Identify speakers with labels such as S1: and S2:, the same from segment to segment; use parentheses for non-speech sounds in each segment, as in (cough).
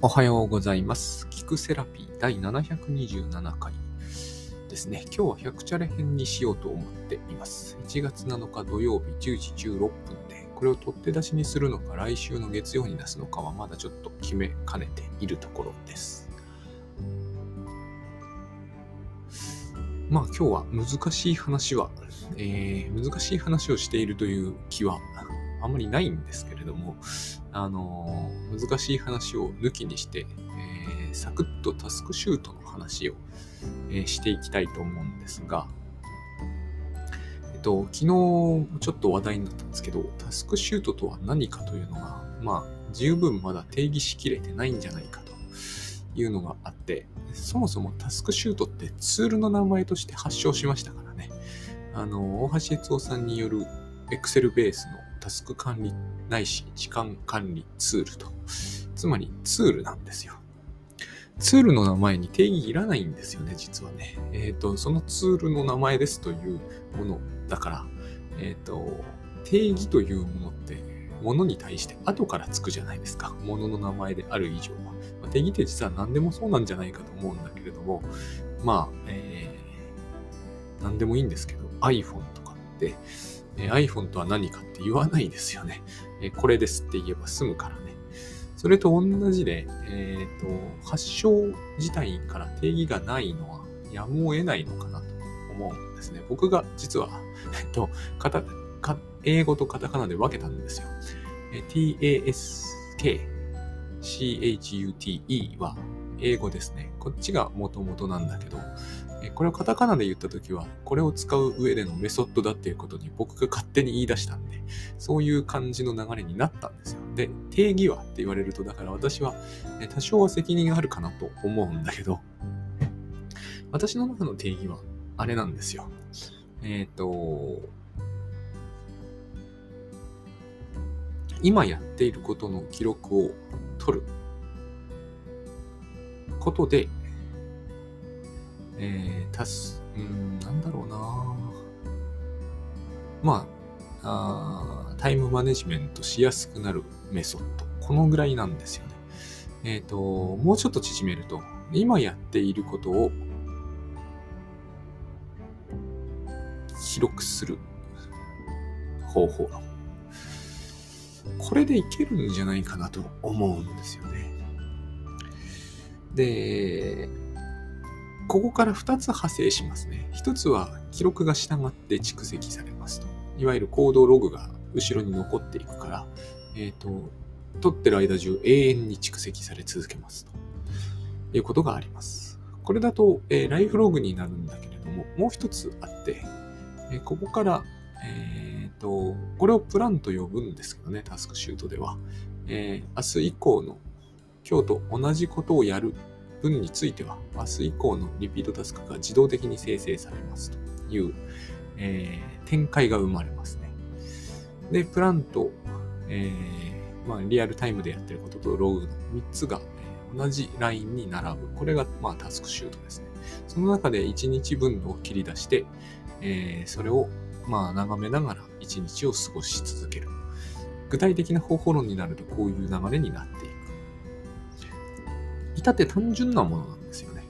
S1: おはようございます。聞くセラピー第727回ですね。今日は100チャレ編にしようと思っています。1月7日土曜日10時16分で、これを取って出しにするのか来週の月曜に出すのかはまだちょっと決めかねているところです。まあ今日は難しい話は、えー難しい話をしているという気はあんまりないんですけれども、あのー難しい話を抜きにして、えーサクッとタスクシュートの話を、えーしていきたいと思うんですが、えっと、昨日ちょっと話題になったんですけど、タスクシュートとは何かというのが、まあ、十分まだ定義しきれてないんじゃないかというのがあって、そもそもタスクシュートってツールの名前として発祥しましたからね。あの、大橋悦夫さんによる Excel ベースのタスク管理ないし時間管理ツールと。つまりツールなんですよ。ツールの名前に定義いらないんですよね、実はね。えっ、と、そのツールの名前ですというものだから、えっ、と、定義というものって、ものに対して後からつくじゃないですか。ものの名前である以上は。まあ定義って実は何でもそうなんじゃないかと思うんだけれども、まあ、えー、何でもいいんですけど、iPhone とかって、え iPhone とは何かって言わないですよね。えこれですって言えば済むからね。それと同じで、えっ、と、発祥自体から定義がないのはやむを得ないのかなと思うんですね。僕が実は、(laughs) えっと、カタか英語とカタカナで分けたんですよ。え task, chute は英語ですね。こっちが元々なんだけど、これをカタカナで言ったときは、これを使う上でのメソッドだっていうことに僕が勝手に言い出したんで、そういう感じの流れになったんですよ。で、定義はって言われると、だから私は、多少は責任があるかなと思うんだけど、私の中の定義は、あれなんですよ。えっ、と、今やっていることの記録を取ることで、えー、足す、うん、なんだろうなまあ、あタイムマネジメントしやすくなるメソッド。このぐらいなんですよね。えっ、と、もうちょっと縮めると、今やっていることを記録する方法。これでいけるんじゃないかなと思うんですよね。で、ここから2つ派生しますね。1つは記録が従って蓄積されますと。いわゆる行動ログが後ろに残っていくから、えっ、と、取ってる間中永遠に蓄積され続けますということがあります。これだと、えーライフログになるんだけれども、もう一つあって、えーここから、えっ、と、これをプランと呼ぶんですけどね、タスクシュートでは。え明日以降の今日と同じことをやる分については、明日以降のリピートタスクが自動的に生成されますという、えー展開が生まれますね。で、プランと、えーまあ、リアルタイムでやってることとログの3つが、えー同じラインに並ぶ。これが、まあ、タスクシュートですね。その中で1日分を切り出して、えそれを、まあ、眺めながら1日を過ごし続ける。具体的な方法論になるとこういう流れになっていく。至って単純なものなんですよね。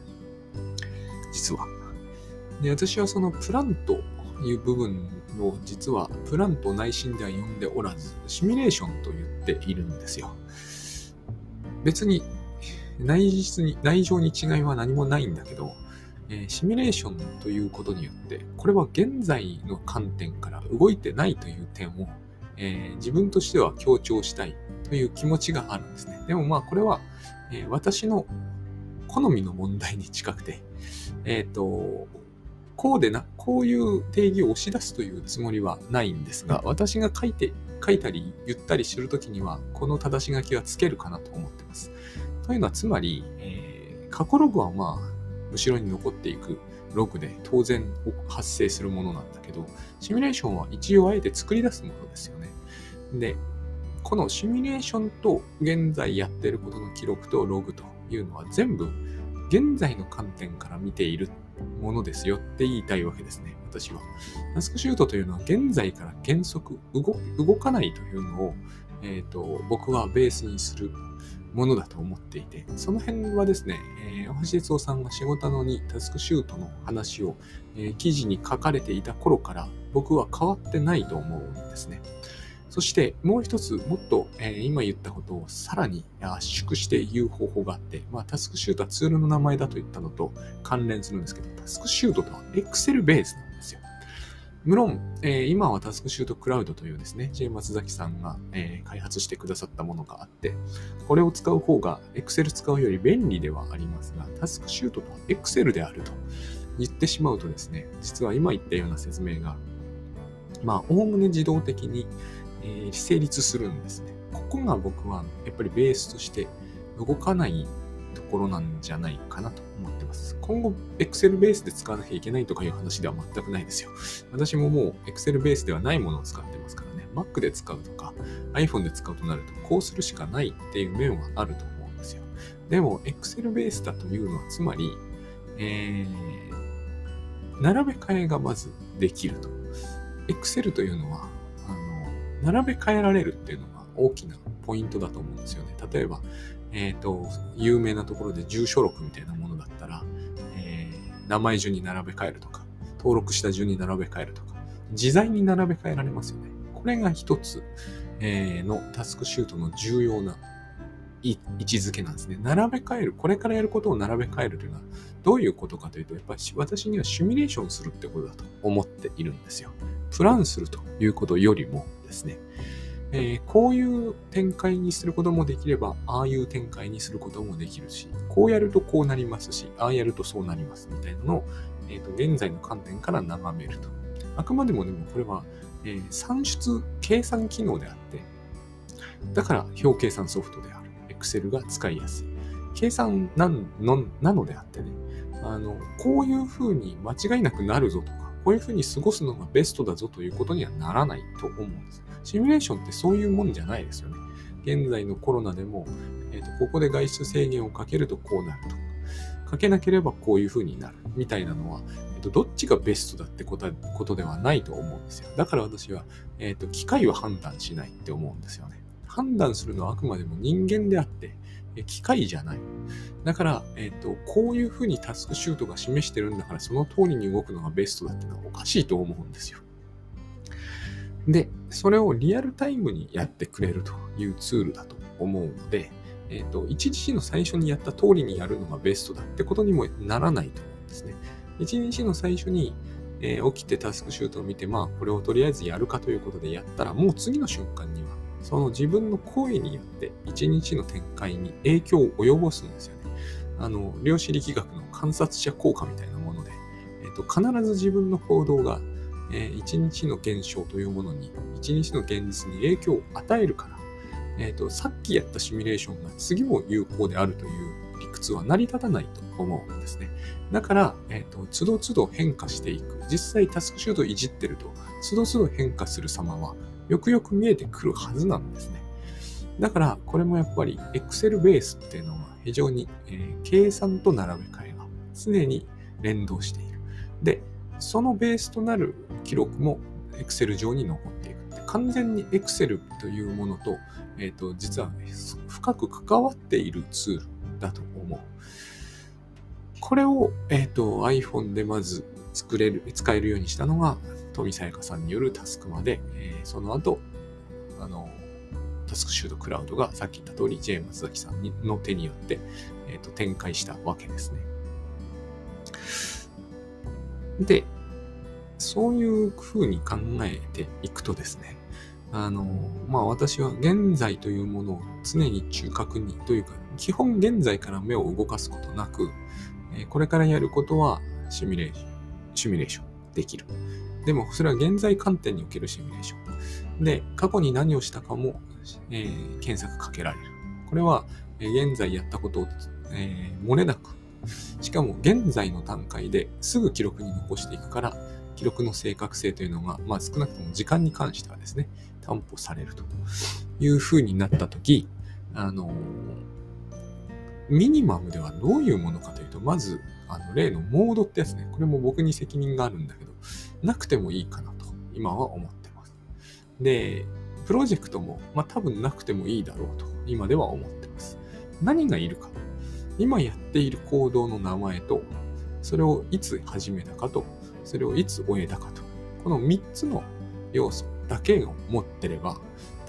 S1: 実は。で、私はそのプランという部分を実はプランと内心では呼んでおらず、シミュレーションと言っているんですよ。別に内実に、内情に違いは何もないんだけど、えシミュレーションということによって、これは現在の観点から動いてないという点を、えー自分としては強調したいという気持ちがあるんですね。でもまあこれは、えー私の好みの問題に近くて、えっ、と、こうでな、こういう定義を押し出すというつもりはないんですが、私が書いて、書いたり言ったりするときには、この正し書きはつけるかなと思ってます。というのは、つまり、えー過去ログはまあ、後ろに残っていくログで当然発生するものなんだけど、シミュレーションは一応あえて作り出すものですよね。で、このシミュレーションと現在やってることの記録とログというのは全部現在の観点から見ているものですよって言いたいわけですね、私は。タスクシュートというのは現在から原則動かないというのを、えーと僕はベースにするものだと思っていて、その辺はですね、えー、大橋哲夫さんが仕事のにタスクシュートの話を、えー、記事に書かれていた頃から僕は変わってないと思うんですね。そしてもう一つ、もっと、えー、今言ったことをさらに圧縮して言う方法があって、まあ、タスクシュートはツールの名前だと言ったのと関連するんですけど、タスクシュートとは Excel ベースなん。無論、えー、今はタスクシュートクラウドというですね、J 松崎さんが、えー、開発してくださったものがあって、これを使う方が Excel 使うより便利ではありますが、タスクシュートとは Excel であると言ってしまうとですね、実は今言ったような説明が、まあ、おおむね自動的に、えー、成立するんですね。ここが僕はやっぱりベースとして動かないころなんじゃないかなと思ってます。今後、Excel ベースで使わなきゃいけないとかいう話では全くないですよ。私ももう Excel ベースではないものを使ってますからね。Mac で使うとか iPhone で使うとなると、こうするしかないっていう面はあると思うんですよ。でも、Excel ベースだというのは、つまり、えー、並べ替えがまずできると。Excel というのは、あの、並べ替えられるっていうのが大きなポイントだと思うんですよね。例えば、えっ、ー、と、有名なところで住所録みたいなものだったら、えー、名前順に並べ替えるとか、登録した順に並べ替えるとか、自在に並べ替えられますよね。これが一つ、えー、のタスクシュートの重要な位置づけなんですね。並べ替える、これからやることを並べ替えるというのはどういうことかというと、やっぱり私にはシミュレーションするってことだと思っているんですよ。プランするということよりもですね、えー、こういう展開にすることもできれば、ああいう展開にすることもできるし、こうやるとこうなりますし、ああやるとそうなりますみたいなのを、えーと、現在の観点から眺めると。あくまでもでもこれは、えー、算出計算機能であって、だから表計算ソフトである。Excel が使いやすい。計算なのなのであってね、あの、こういうふうに間違いなくなるぞとか、こういうふうに過ごすのがベストだぞということにはならないと思うんです。シミュレーションってそういうもんじゃないですよね。現在のコロナでも、えーと、ここで外出制限をかけるとこうなると。かかけなければこういう風になるみたいなのは、えーと、どっちがベストだってことではないと思うんですよ。だから私は、えーと、機械は判断しないって思うんですよね。判断するのはあくまでも人間であって、機械じゃない。だから、えっ、と、こういうふうにタスクシュートが示してるんだから、その通りに動くのがベストだってのはおかしいと思うんですよ。で、それをリアルタイムにやってくれるというツールだと思うので、えっ、と、一日の最初にやった通りにやるのがベストだってことにもならないと思うんですね。一日の最初に、えー、起きてタスクシュートを見て、まあ、これをとりあえずやるかということでやったら、もう次の瞬間には、その自分の声によって一日の展開に影響を及ぼすんですよね。あの、量子力学の観察者効果みたいなもので、えっ、と、必ず自分の行動がえー、一日の現象というものに、一日の現実に影響を与えるから、えーと、さっきやったシミュレーションが次も有効であるという理屈は成り立たないと思うんですね。だから、えっ、と、都度都度変化していく。実際タスクシュートいじってると、都度都度変化する様は、よくよく見えてくるはずなんですね。だから、これもやっぱり Excel ベースっていうのは非常に、え、計算と並べ替えが常に連動している。で、そのベースとなる記録も Excel 上に残っていく。完全に Excel というものと、えっ、ー、と、実は深く関わっているツールだと思う。これを、えっ、ー、と、iPhone でまず作れる、使えるようにしたのが、富さやかさんによるタスクまで、えー、その後、あの、タスクシュートクラウドがさっき言った通り、ジェームズ崎さんの手によって、えーと展開したわけですね。で、そういうふうに考えていくとですね、あの、まあ私は現在というものを常に中核にというか、基本現在から目を動かすことなく、これからやることはシミュレーション、シミュレーションできる。でもそれは現在観点におけるシミュレーション。で、過去に何をしたかも、えー、検索かけられる。これは、えー、現在やったことを、えー、漏れなくしかも現在の段階ですぐ記録に残していくから、記録の正確性というのが、まあ、少なくとも時間に関してはですね、担保されるというふうになったとき、あの、ミニマムではどういうものかというと、まず、あの、例のモードってやつね、これも僕に責任があるんだけど、なくてもいいかなと、今は思ってます。で、プロジェクトも、まあ多分なくてもいいだろうと、今では思ってます。何がいるか。今やっている行動の名前と、それをいつ始めたかと、それをいつ終えたかと。この3つの要素だけを持ってれば、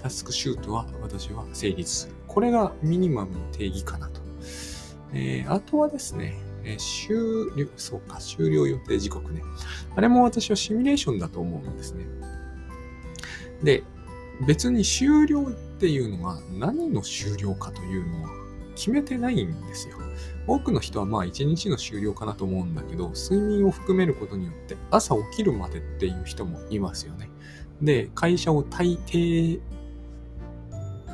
S1: タスクシュートは私は成立する。これがミニマムの定義かなと。えー、あとはですね、え、終了、そうか、終了予定時刻ね。あれも私はシミュレーションだと思うんですね。で、別に終了っていうのが何の終了かというのは決めてないんですよ。多くの人はまあ一日の終了かなと思うんだけど、睡眠を含めることによって朝起きるまでっていう人もいますよね。で、会社を大抵、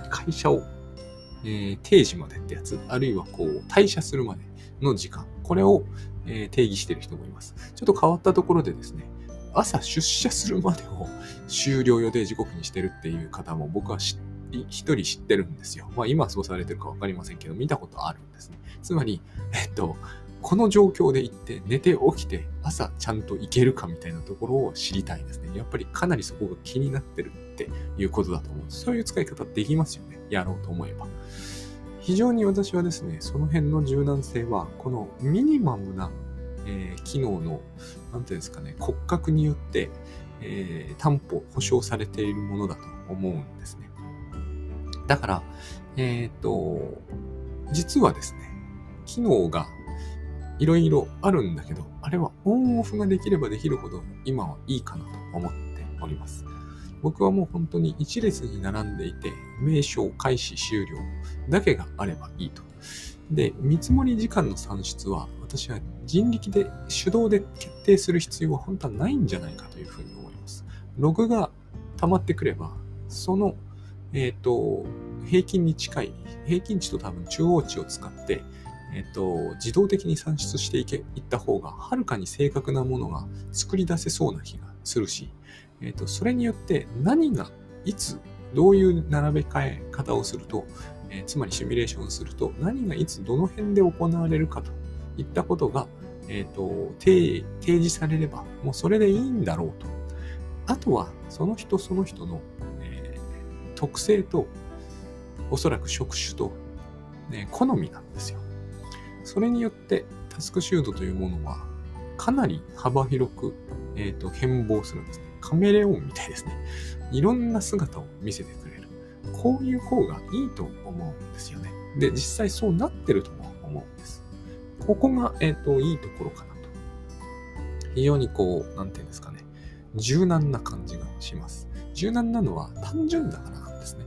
S1: 会社を、えー、定時までってやつ、あるいはこう退社するまでの時間、これを、え、定義している人もいます。ちょっと変わったところでですね、朝出社するまでを (laughs) 終了予定時刻にしてるっていう方も僕は一人知ってるんですよ。まあ今そうされてるかわかりませんけど、見たことあるんですね。つまり、えっと、この状況で行って寝て起きて朝ちゃんと行けるかみたいなところを知りたいですね。やっぱりかなりそこが気になってるっていうことだと思う。そういう使い方できますよね。やろうと思えば。非常に私はですね、その辺の柔軟性は、このミニマムな、えー、機能の、なんていうんですかね、骨格によって、えー、担保、保証されているものだと思うんですね。だから、えっ、と、実はですね、機能がいろいろあるんだけど、あれはオンオフができればできるほど今はいいかなと思っております。僕はもう本当に一列に並んでいて、名称開始終了だけがあればいいと。で、見積もり時間の算出は、私は人力で手動で決定する必要は本当はないんじゃないかというふうに思います。ログが溜まってくれば、その、えっ、ー、と、平均に近い、平均値と多分中央値を使って、えっと、自動的に算出していけ、いった方が、はるかに正確なものが作り出せそうな気がするし、えっと、それによって何が、いつ、どういう並べ替え方をすると、えー、つまりシミュレーションすると、何がいつ、どの辺で行われるかといったことが、えっ、と、提示されれば、もうそれでいいんだろうと。あとは、その人その人の、えー、特性と、おそらく職種と、ね、好みなんですよ。それによってタスクシュートというものはかなり幅広く、えーと、変貌するんですね。カメレオンみたいですね。いろんな姿を見せてくれる。こういう方がいいと思うんですよね。で、実際そうなってるとも思うんです。ここが、えっ、ー、と、いいところかなと。非常にこう、なんていうんですかね。柔軟な感じがします。柔軟なのは単純だからなんですね。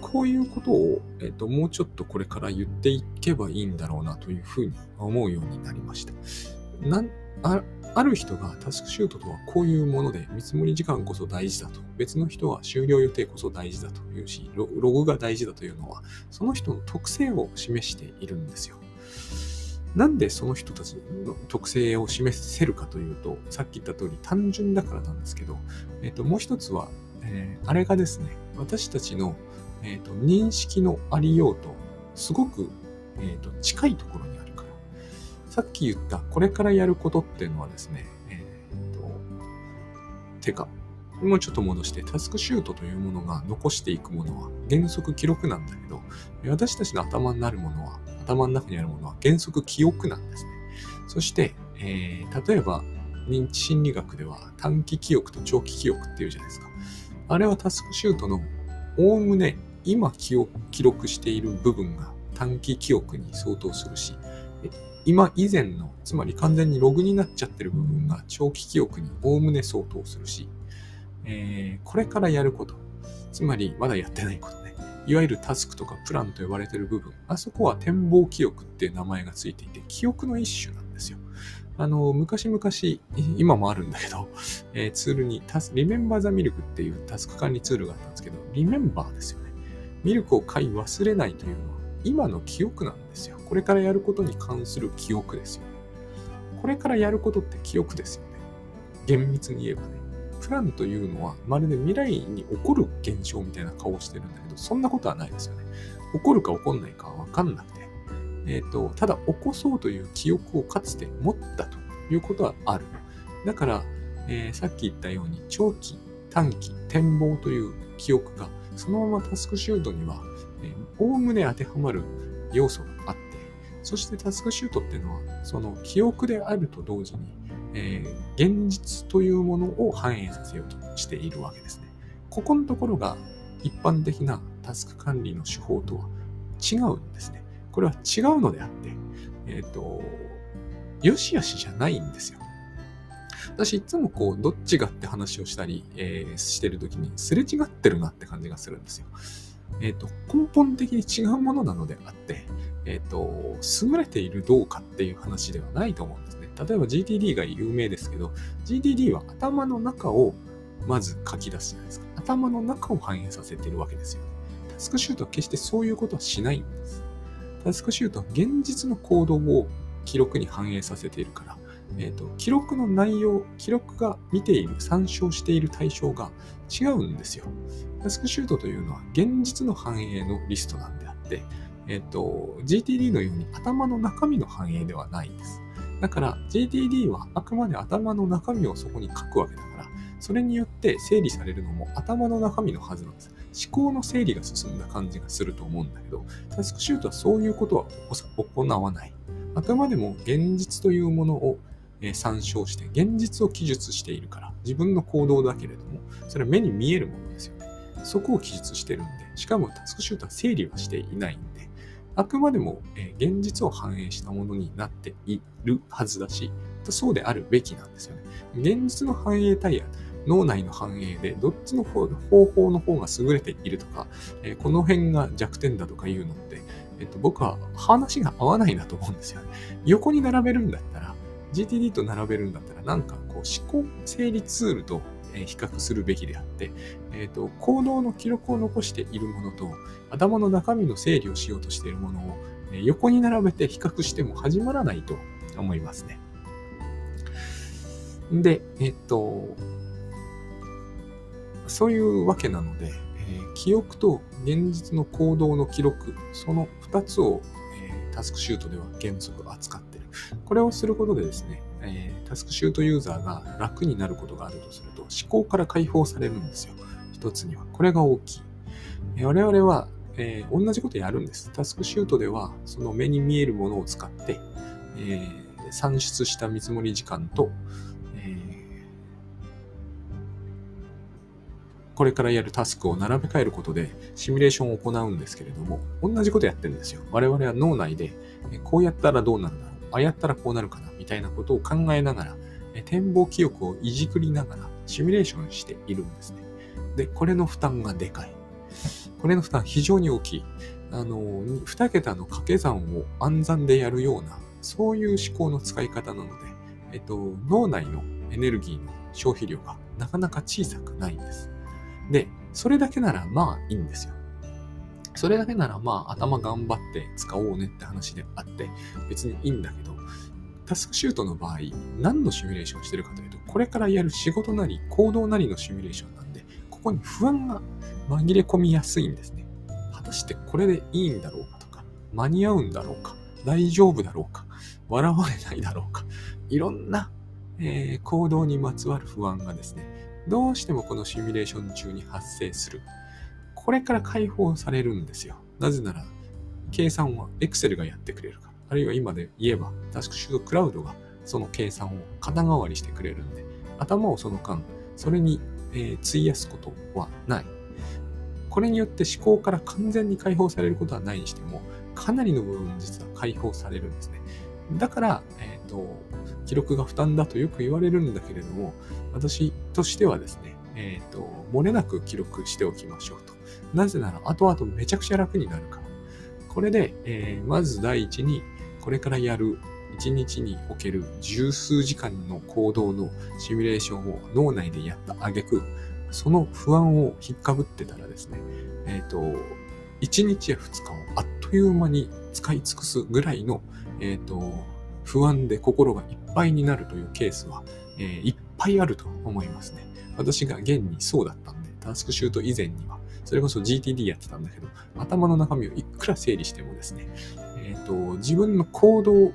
S1: こういうことを、えっ、と、もうちょっとこれから言っていけばいいんだろうなというふうに思うようになりました。なんあある人がタスクシュートとはこういうもので見積もり時間こそ大事だと。別の人は終了予定こそ大事だというし、ログが大事だというのは、その人の特性を示しているんですよ。なんでその人たちの特性を示せるかというと、さっき言った通り単純だからなんですけど、えっ、と、もう一つは、えー、あれがですね、私たちのえーと、認識のありようとすごく、えーと、近いところ。さっき言ったこれからやることっていうのはですね、えーと、てか、もうちょっと戻して、タスクシュートというものが残していくものは原則記録なんだけど、私たちの頭になるものは、頭の中にあるものは原則記憶なんですね。そして、えー、例えば認知心理学では短期記憶と長期記憶っていうじゃないですか。あれはタスクシュートのおおむね今記録している部分が短期記憶に相当するし、今以前の、つまり完全にログになっちゃってる部分が長期記憶におおむね相当するし、えー、これからやること、つまりまだやってないことね、いわゆるタスクとかプランと呼ばれてる部分、あそこは展望記憶っていう名前がついていて、記憶の一種なんですよ。あの、昔々、今もあるんだけど、えー、ツールに、リメンバーザミルクっていうタスク管理ツールがあったんですけど、リメンバーですよね。ミルクを買い忘れないというのは今の記憶なんですよ。これからやることに関する記憶ですよね。これからやることって記憶ですよね。厳密に言えばね。プランというのはまるで未来に起こる現象みたいな顔をしてるんだけど、そんなことはないですよね。起こるか起こんないかはわかんなくて。えっ、ー、と、ただ起こそうという記憶をかつて持ったということはある。だから、えー、さっき言ったように長期、短期、展望という記憶がそのままタスクシュートには、おおむね当てはまる要素があって、そしてタスクシュートっていうのは、その記憶であると同時に、えー、現実というものを反映させようとしているわけですね。ここのところが一般的なタスク管理の手法とは違うんですね。これは違うのであって、えっ、ー、と、よしよしじゃないんですよ。私いつもこう、どっちがって話をしたり、えー、してるときに、すれ違ってるなって感じがするんですよ。えっ、ー、と、根本的に違うものなのであって、えっ、ー、と、優れているどうかっていう話ではないと思うんですね。例えば GTD が有名ですけど、GTD は頭の中をまず書き出すじゃないですか。頭の中を反映させているわけですよね。タスクシュートは決してそういうことはしないんです。タスクシュートは現実の行動を記録に反映させているから、えーと、記録の内容、記録が見ている、参照している対象が違うんですよ。タスクシュートというのは現実の反映のリストなんであって、えっ、ー、と、GTD のように頭の中身の反映ではないんです。だから GTD はあくまで頭の中身をそこに書くわけだから、それによって整理されるのも頭の中身のはずなんです。思考の整理が進んだ感じがすると思うんだけど、タスクシュートはそういうことは行わない。あくまでも現実というものを参照して、現実を記述しているから、自分の行動だけれども、それは目に見えるものですよね。そこを記述してるんで、しかもタスクシュートは整理はしていないんで、あくまでも現実を反映したものになっているはずだし、そうであるべきなんですよね。現実の反映対や脳内の反映で、どっちの方法の方が優れているとか、えこの辺が弱点だとかいうのって、えっと、僕は話が合わないなと思うんですよね。横に並べるんだったら、GTD と並べるんだったら、なんかこう思考整理ツールと比較するべきであって、えっ、と、行動の記録を残しているものと、頭の中身の整理をしようとしているものを、横に並べて比較しても始まらないと思いますね。で、えっ、と、そういうわけなので、えー、記憶と現実の行動の記録、その2つを、えー、タスクシュートでは原則扱って。これをすることでですね、えー、タスクシュートユーザーが楽になることがあるとすると、思考から解放されるんですよ。一つには。これが大きい。えー、我々は、えー、同じことやるんです。タスクシュートでは、その目に見えるものを使って、えー、算出した見積もり時間と、えこれからやるタスクを並べ替えることでシミュレーションを行うんですけれども、同じことやってるんですよ。我々は脳内で、こうやったらどうなるだろう、あやったらこうなるかな、みたいなことを考えながら、展望記憶をいじくりながらシミュレーションしているんですね。で、これの負担がでかい。これの負担非常に大きい。あの、2桁の掛け算を暗算でやるような、そういう思考の使い方なので、えっと、脳内のエネルギーの消費量がなかなか小さくないんです。で、それだけならまあいいんですよ。それだけならまあ頭頑張って使おうねって話であって別にいいんだけど、タスクシュートの場合、何のシミュレーションしてるかというと、これからやる仕事なり行動なりのシミュレーションなんで、ここに不安が紛れ込みやすいんですね。果たしてこれでいいんだろうかとか、間に合うんだろうか、大丈夫だろうか、笑われないだろうか、いろんな、えー、行動にまつわる不安がですね、どうしてもこのシミュレーション中に発生する。これから解放されるんですよ。なぜなら、計算は Excel がやってくれるから。あるいは今で言えば、タスクシュートクラウドがその計算を肩代わりしてくれるんで、頭をその間、それに、え、費やすことはない。これによって思考から完全に解放されることはないにしても、かなりの部分実は解放されるんですね。だから、えっ、ー、と、記録が負担だとよく言われるんだけれども、私としてはですね、えっ、ー、と、漏れなく記録しておきましょう。なぜなら、後々めちゃくちゃ楽になるから。これで、えー、まず第一に、これからやる一日における十数時間の行動のシミュレーションを脳内でやった挙句、その不安を引っかぶってたらですね、えっ、ー、と、1日や2日をあっという間に使い尽くすぐらいの、えっ、ー、と、不安で心がいっぱいになるというケースは、えー、いっぱいあると思いますね。私が現にそうだったんで、タスクシュート以前には、それこそ GTD やってたんだけど、頭の中身をいくら整理してもですね、えーと、自分の行動を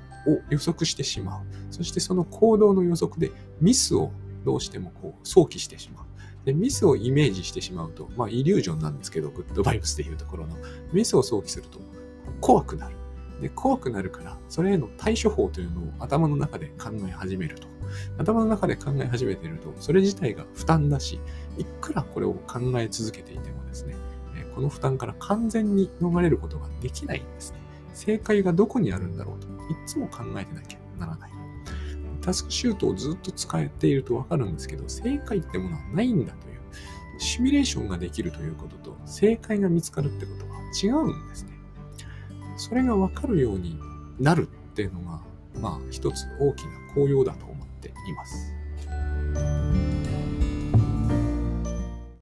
S1: 予測してしまう。そしてその行動の予測でミスをどうしてもこう想起してしまう。でミスをイメージしてしまうと、まあ、イリュージョンなんですけど、グッドバイブスでいうところの、ミスを想起すると怖くなる。で、怖くなるから、それへの対処法というのを頭の中で考え始めると。頭の中で考え始めていると、それ自体が負担だし、いくらこれを考え続けていてもですね、この負担から完全に逃れることができないんですね。正解がどこにあるんだろうと、いつも考えてなきゃならない。タスクシュートをずっと使えているとわかるんですけど、正解ってものはないんだという、シミュレーションができるということと、正解が見つかるってことは違うんですね。それが分かるようになるっていうのが、まあ一つ大きな効用だと思っています。